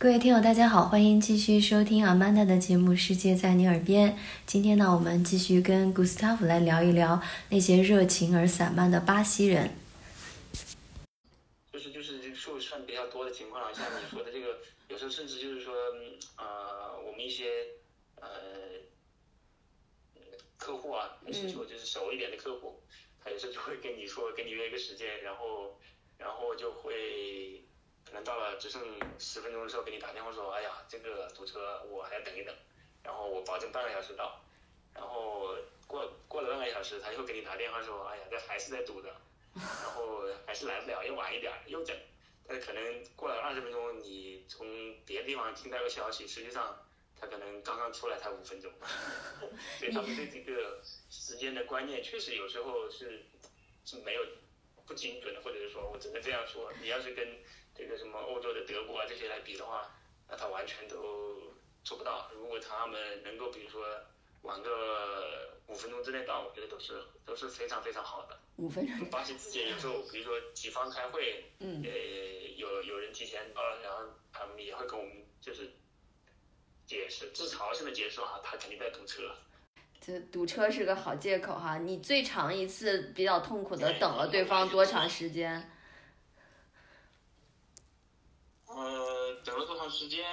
各位听友，大家好，欢迎继续收听 Amanda 的节目《世界在你耳边》。今天呢，我们继续跟 Gustav 来聊一聊那些热情而散漫的巴西人。就是就是这个数算比较多的情况，像你说的这个，有时候甚至就是说，呃，我们一些呃客户啊，还是说就是熟一点的客户，他有时候就会跟你说，跟你约一个时间，然后然后就会。可能到了只剩十分钟的时候，给你打电话说：“哎呀，这个堵车，我还要等一等。”然后我保证半个小时到。然后过过了半个小时，他又给你打电话说：“哎呀，这还是在堵着，然后还是来不了，又晚一点，又等。”但是可能过了二十分钟，你从别的地方听到个消息，实际上他可能刚刚出来才五分钟。所以他们对这个时间的观念确实有时候是是没有不精准的，或者是说我只能这样说，你要是跟。这个什么欧洲的德国啊这些来比的话，那他完全都做不到。如果他们能够比如说晚个五分钟之内到，我觉得都是都是非常非常好的。五分钟。巴西之间有时候，比如说几方开会，嗯，呃，有有人提前到了，然后他们也会跟我们就是解释，自嘲性的解释啊，他肯定在堵车。这堵车是个好借口哈。你最长一次比较痛苦的等了对方多长时间？呃，等了多长时间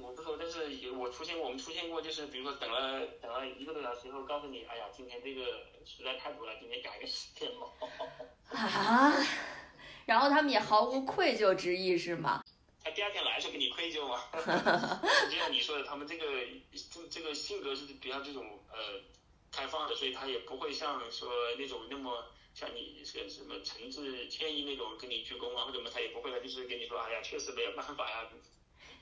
我不说，但是我出现过，我们出现过，就是比如说等了等了一个多小时以后，告诉你，哎呀，今天这个实在太堵了，今天改个时间吧。啊，然后他们也毫无愧疚之意是吗？他第二天来是给你愧疚吗？实际上你说的，他们这个这这个性格是比较这种呃开放的，所以他也不会像说那种那么。像你是什么诚挚歉意那种跟你鞠躬啊或者什么，他也不会他，就是跟你说，哎呀，确实没有办法呀，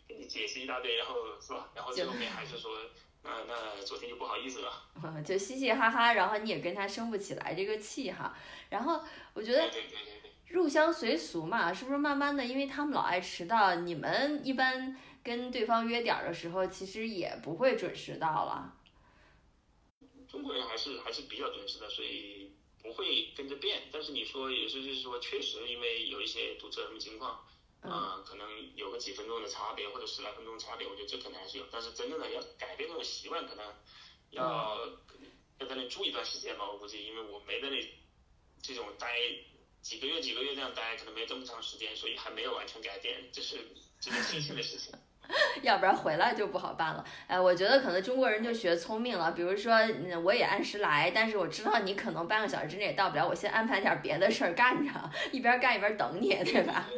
跟你解释一大堆，然后是吧？然后最后面还是说，那那昨天就不好意思了，就嘻嘻哈哈，然后你也跟他生不起来这个气哈。然后我觉得入乡随俗嘛，是不是慢慢的，因为他们老爱迟到，你们一般跟对方约点儿的时候，其实也不会准时到了。中国人还是还是比较准时的，所以。不会跟着变，但是你说有时候就是说，确实因为有一些堵车什么情况，啊，可能有个几分钟的差别或者十来分钟差别，我觉得这可能还是有。但是真正的要改变这种习惯，可能要要在那住一段时间吧，我估计，因为我没在那这种待几个月几个月那样待，可能没这么长时间，所以还没有完全改变，这是值得庆幸的事情。要不然回来就不好办了。哎，我觉得可能中国人就学聪明了，比如说，我也按时来，但是我知道你可能半个小时之内也到不了，我先安排点别的事儿干着，一边干一边等你，对吧？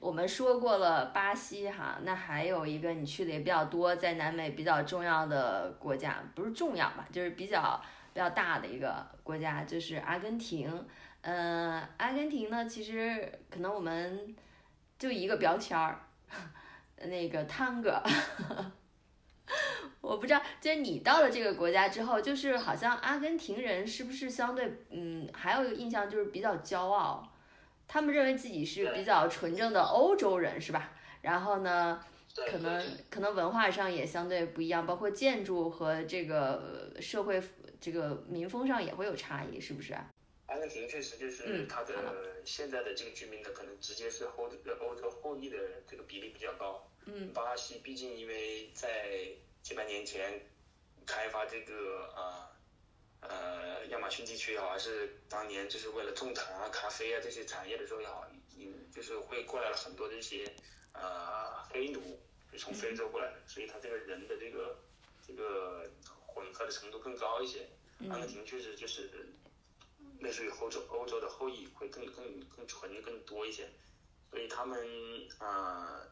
我们说过了巴西哈，那还有一个你去的也比较多，在南美比较重要的国家，不是重要吧，就是比较比较大的一个国家，就是阿根廷。嗯，阿根廷呢，其实可能我们就一个标签儿。那个汤哥，我不知道，就是你到了这个国家之后，就是好像阿根廷人是不是相对，嗯，还有一个印象就是比较骄傲，他们认为自己是比较纯正的欧洲人，是吧？然后呢，可能可能文化上也相对不一样，包括建筑和这个社会这个民风上也会有差异，是不是？阿根廷确实就是它的现在的这个居民的可能直接是欧欧洲后裔的这个比例比较高。嗯，巴西毕竟因为在几百年前开发这个啊呃亚马逊地区也好，还是当年就是为了种糖啊、咖啡啊这些产业的时候也好，嗯，就是会过来了很多这些呃黑奴，就从非洲过来的，所以他这个人的这个这个混合的程度更高一些。阿根廷确实就是类似于欧洲欧洲的后裔会更更更纯更多一些，所以他们啊。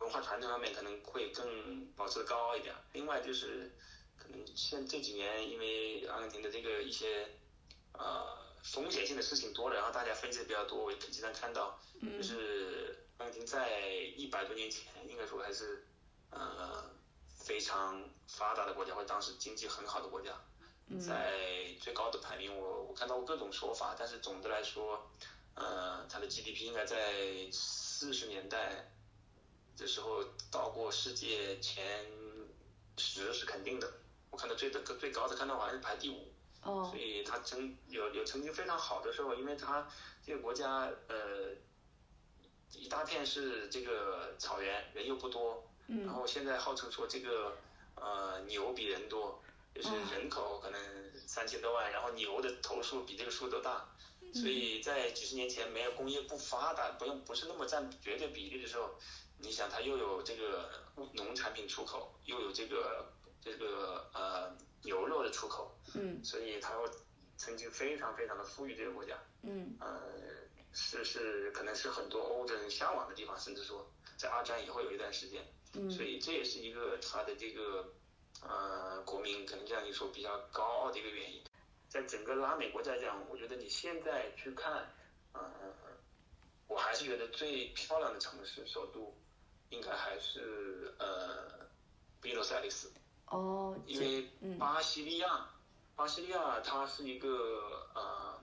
文化传承方面可能会更保持的高一点。另外就是，可能现这几年因为阿根廷的这个一些呃风险性的事情多了，然后大家分析的比较多。我也经常看到，就是阿根廷在一百多年前应该说还是呃非常发达的国家，或者当时经济很好的国家，在最高的排名，我我看到过各种说法，但是总的来说，呃，它的 GDP 应该在四十年代。的时候到过世界前十是肯定的，我看到最的最高的看到好像是排第五，哦。所以它曾有有曾经非常好的时候，因为它这个国家呃一大片是这个草原，人又不多，然嗯后现在号称说这个呃牛比人多，就是人口可能三千多万，然后牛的头数比这个数都大，所以在几十年前没有工业不发达，不用不是那么占绝对比例的时候，你想它又有这个农产品出口，又有这个这个呃牛肉的出口，嗯。所以它曾经非常非常的富裕这个国家。嗯。呃，是是，可能是很多欧洲人向往的地方，甚至说在二战以后有一段时间，所嗯以这也是一个它的这个呃国民可能这样一说比较高傲的一个原因。在整个拉美国家来讲，我觉得你现在去看，呃，我还是觉得最漂亮的城市首都应该还是呃布宜诺斯艾利斯。哦，因为嗯巴西利亚，巴西利亚它是一个呃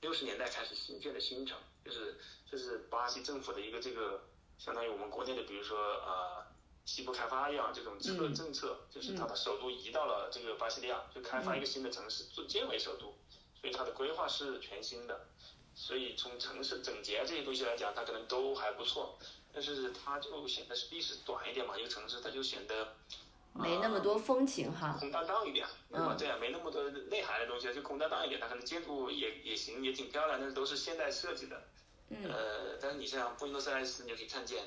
六十年代开始兴建的新城，就是这是巴西政府的一个这个相当于我们国内的，比如说呃西部开发一样这种策嗯政策，就是他把首都移到了这个巴西利亚，就开发一个新的城市，做建为首都，所以它的规划是全新的。所以从城市整洁这些东西来讲，它可能都还不错，但是它就显得是历史短一点嘛，一个城市它就显得没那么多风情哈。空荡荡一点，对吧？嗯这样没那么多内涵的东西，就空荡荡一点。它可能建筑也也行，也挺漂亮，但是都是现代设计的。嗯呃，但是你像布宜诺斯艾利斯，你就可以看见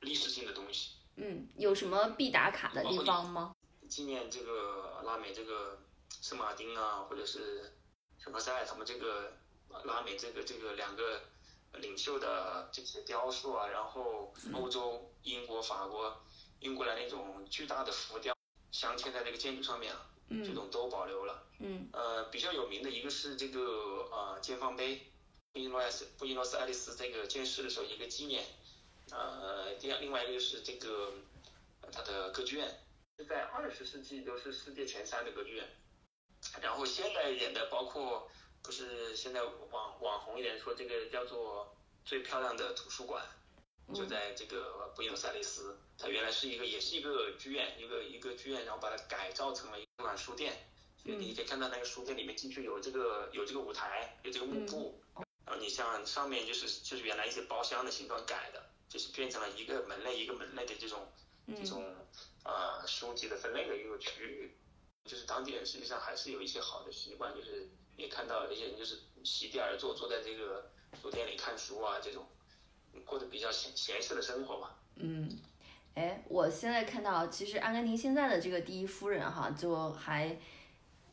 历史性的东西，嗯，有什么必打卡的地方吗？纪念这个拉美这个圣马丁啊，或者是什么塞他们这个拉美这个这个两个领袖的这些雕塑啊，然后欧洲英国、法国运过来那种巨大的浮雕镶嵌在这个建筑上面啊，这嗯种都保留了。嗯呃，比较有名的一个是这个呃建放碑，布宜诺斯布宜诺斯艾利斯这个建市的时候一个纪念，呃，第二另外一个是这个呃它的歌剧院，是在二十世纪都是世界前三的歌剧院，然后现代一点的包括不是现在网网红一点说这个叫做最漂亮的图书馆，就嗯在这个布宜诺斯艾利斯，它原来是一个也是一个剧院，一个一个剧院，然后把它改造成了一个书店。所以你可以看到那个书店里面进去有这个有这个舞台，有这个幕布，然后你像上面就是就是原来一些包厢的形状改的，就是变成了一个门类一个门类的这种这嗯种呃书籍的分类的一个区域。就是当地人实际上还是有一些好的习惯，就是也看到有一些人就是席地而坐，坐在这个书店里看书啊，这种过得比较闲闲适的生活吧。嗯，哎，我现在看到，其实阿根廷现在的这个第一夫人哈，就还。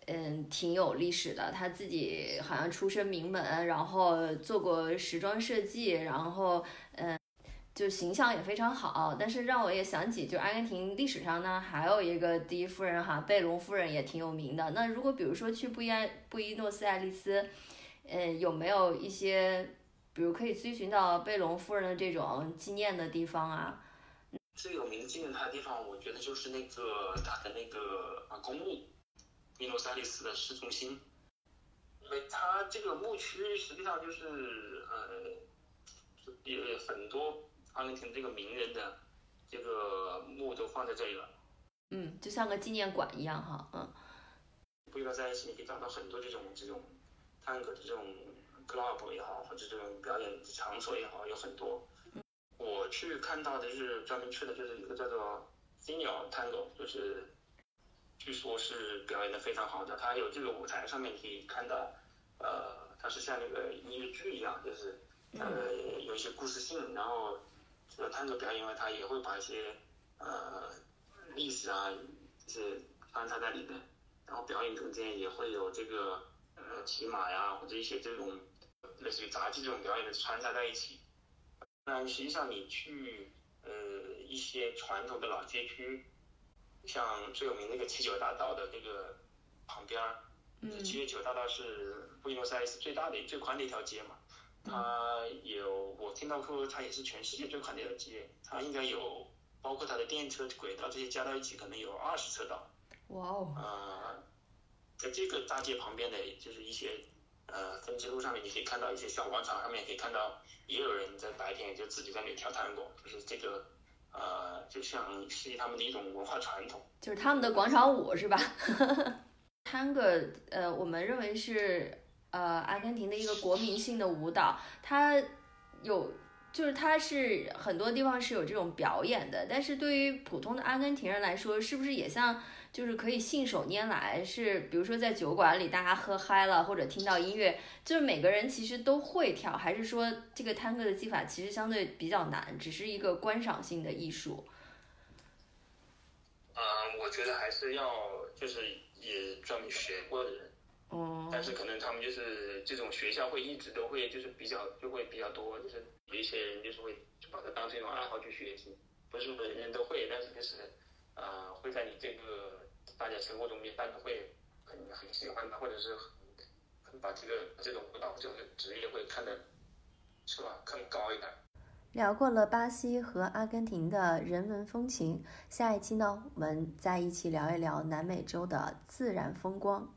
嗯，挺有历史的。她自己好像出身名门，然后做过时装设计，然后嗯，就形象也非常好。但是让我也想起，就阿根廷历史上呢，还有一个第一夫人哈，贝隆夫人也挺有名的。那如果比如说去布宜埃布宜诺斯艾利斯，嗯，有没有一些，比如可以追寻到贝隆夫人的这种纪念的地方啊？最有名纪念她的地方，我觉得就是那个她的那个啊公墓，米诺萨利斯的市中心，因为它这个墓区实际上就是呃，有很多阿根廷这个名人的这个墓都放在这里了。嗯，就像个纪念馆一样哈，嗯布宜诺斯艾利斯你可以找到很多这种这种探戈的这种 club 也好，或者这种表演场所也好，有很多。我去看到的是专门去的就是一个叫做 Senior Tango，就是据说是表演的非常好的，它有这个舞台上面可以看到，呃，它是像那个音乐剧一样，就是呃有一些故事性，然后这个探戈表演呢，它也会把一些呃历史啊，就是穿插在里面。然后表演中间也会有这个呃骑马呀，或者一些这种类似于杂技这种表演的穿插在一起。那实际上你去呃一些传统的老街区，像最有名那个七九大道的那个旁边儿，嗯七九大道是布宜诺斯艾利斯最大的、最宽的一条街嘛。它有我听到说它也是全世界最宽的一条街，它应该有包括它的电车轨道这些加到一起，可能有二十车道。哇哦，呃，在这个大街旁边的，就是一些呃分支路上面，你可以看到一些小广场上面可以看到，也有人在白天就自己在那里跳探戈，就是这个呃，就像是他们的一种文化传统。就是他们的广场舞是吧？Tango，呃，我们认为是呃阿根廷的一个国民性的舞蹈，它有就是它是很多地方是有这种表演的，但是对于普通的阿根廷人来说，是不是也像就是可以信手拈来？是比如说在酒馆里大家喝嗨了，或者听到音乐，就是每个人其实都会跳，还是说这个探戈的技法其实相对比较难，只是一个观赏性的艺术？嗯，我觉得还是要就是也专门学过的人。哦。但是可能他们就是这种学校会一直都会就是比较就会比较多，就是有一些人就是会就把它当成一种爱好去学习，不是每个人都会，但是就是啊会在你这个大家生活中面，大家会很很喜欢它，或者是很把这个这种舞蹈这种职业会看得是吧更高一点。聊过了巴西和阿根廷的人文风情，下一期呢，我们再一起聊一聊南美洲的自然风光。